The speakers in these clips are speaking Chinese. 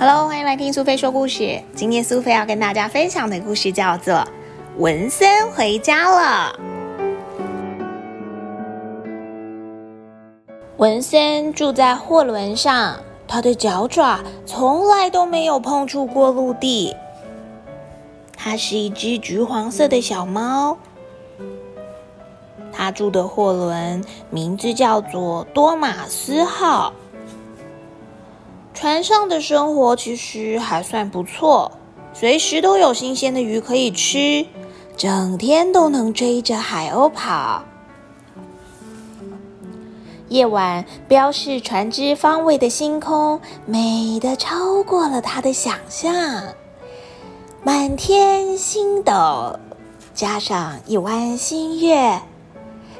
Hello，欢迎来听苏菲说故事。今天苏菲要跟大家分享的故事叫做《文森回家了》。文森住在货轮上，他的脚爪从来都没有碰触过陆地。它是一只橘黄色的小猫。他住的货轮名字叫做多马斯号。船上的生活其实还算不错，随时都有新鲜的鱼可以吃，整天都能追着海鸥跑。夜晚标示船只方位的星空，美的超过了他的想象。满天星斗，加上一弯新月，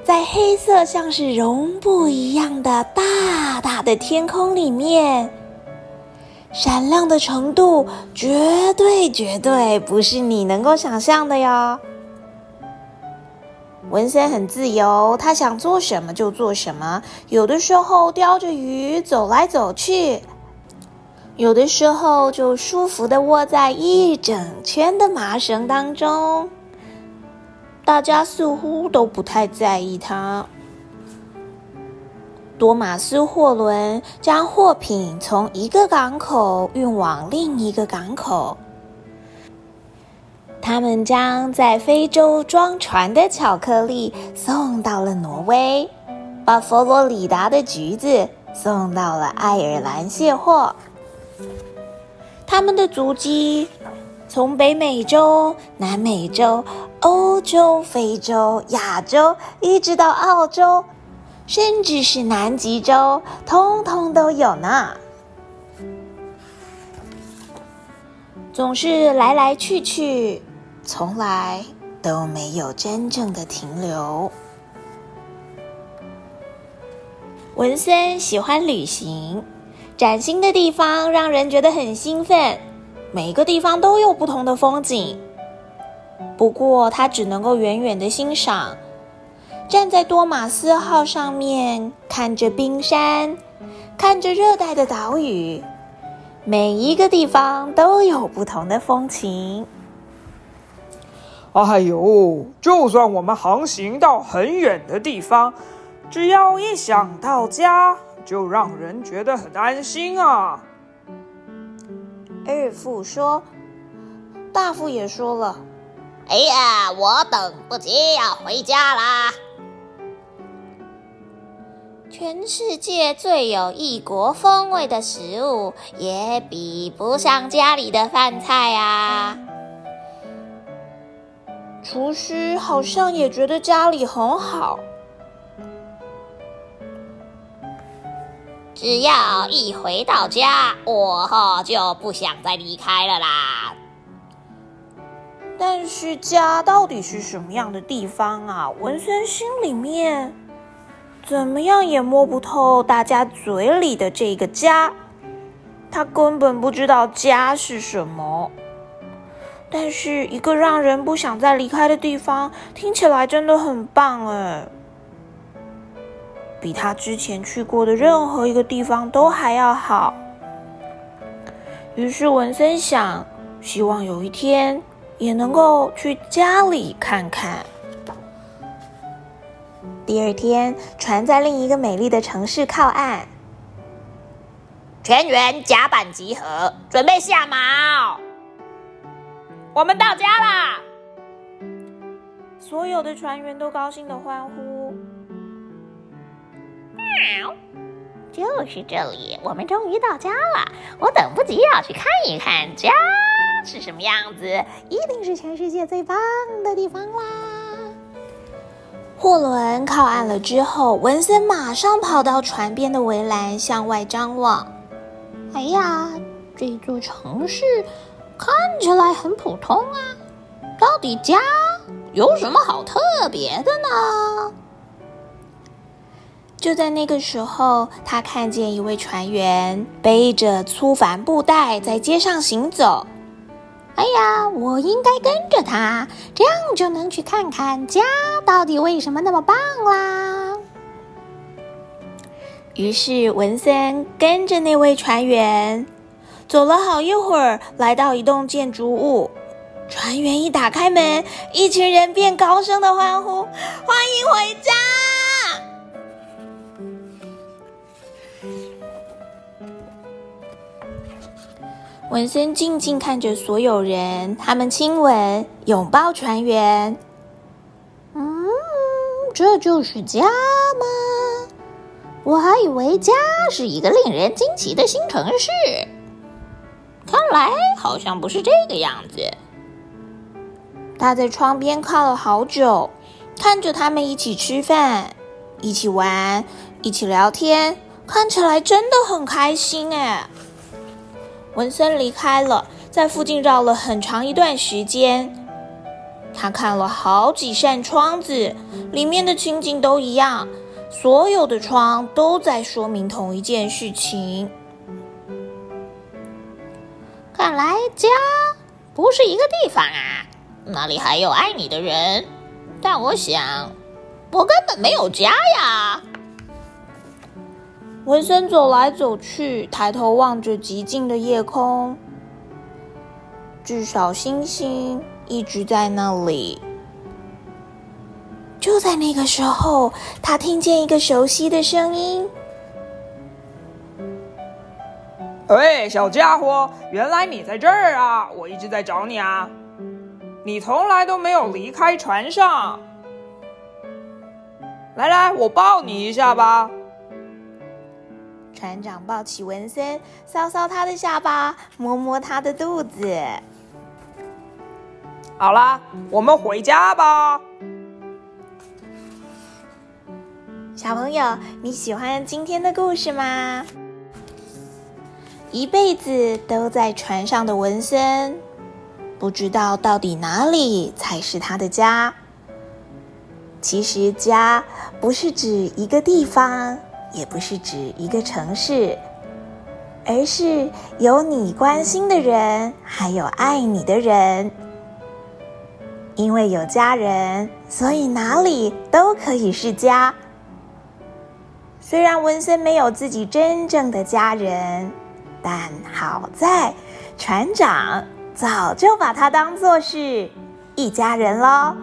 在黑色像是绒布一样的大大的天空里面。闪亮的程度绝对绝对不是你能够想象的哟。文森很自由，他想做什么就做什么。有的时候叼着鱼走来走去，有的时候就舒服的窝在一整圈的麻绳当中。大家似乎都不太在意他。多马斯货轮将货品从一个港口运往另一个港口。他们将在非洲装船的巧克力送到了挪威，把佛罗里达的橘子送到了爱尔兰卸货。他们的足迹从北美洲、南美洲、欧洲、非洲、亚洲，一直到澳洲。甚至是南极洲，通通都有呢。总是来来去去，从来都没有真正的停留。文森喜欢旅行，崭新的地方让人觉得很兴奋。每个地方都有不同的风景，不过他只能够远远的欣赏。站在多马斯号上面，看着冰山，看着热带的岛屿，每一个地方都有不同的风情。哎呦，就算我们航行到很远的地方，只要一想到家，就让人觉得很安心啊。二副说，大副也说了：“哎呀，我等不及要回家啦。”全世界最有异国风味的食物，也比不上家里的饭菜啊！厨师好像也觉得家里很好，只要一回到家，我就不想再离开了啦。但是家到底是什么样的地方啊？文森心里面。怎么样也摸不透大家嘴里的这个家，他根本不知道家是什么。但是一个让人不想再离开的地方，听起来真的很棒哎，比他之前去过的任何一个地方都还要好。于是文森想，希望有一天也能够去家里看看。第二天，船在另一个美丽的城市靠岸。全员甲板集合，准备下锚。我们到家啦！所有的船员都高兴的欢呼。喵，就是这里，我们终于到家了。我等不及要去看一看家是什么样子，一定是全世界最棒的地方啦！货轮靠岸了之后，文森马上跑到船边的围栏，向外张望。哎呀，这座城市看起来很普通啊！到底家有什么好特别的呢？就在那个时候，他看见一位船员背着粗帆布袋在街上行走。哎呀，我应该跟着他，这样就能去看看家到底为什么那么棒啦。于是文森跟着那位船员，走了好一会儿，来到一栋建筑物。船员一打开门，一群人便高声的欢呼：“欢迎回家！”文森静静看着所有人，他们亲吻、拥抱船员。嗯，这就是家吗？我还以为家是一个令人惊奇的新城市，看来好像不是这个样子。他在窗边靠了好久，看着他们一起吃饭、一起玩、一起聊天，看起来真的很开心哎。文森离开了，在附近绕了很长一段时间。他看了好几扇窗子，里面的情景都一样。所有的窗都在说明同一件事情。看来家不是一个地方啊，那里还有爱你的人。但我想，我根本没有家呀。文森走来走去，抬头望着寂静的夜空，至少星星一直在那里。就在那个时候，他听见一个熟悉的声音：“喂，小家伙，原来你在这儿啊！我一直在找你啊！你从来都没有离开船上。来来，我抱你一下吧。”船长抱起文森，搔搔他的下巴，摸摸他的肚子。好啦，我们回家吧。小朋友，你喜欢今天的故事吗？一辈子都在船上的文森，不知道到底哪里才是他的家。其实，家不是指一个地方，也不是指一个城市，而是有你关心的人，还有爱你的人。因为有家人，所以哪里都可以是家。虽然文森没有自己真正的家人，但好在船长早就把他当作是一家人喽。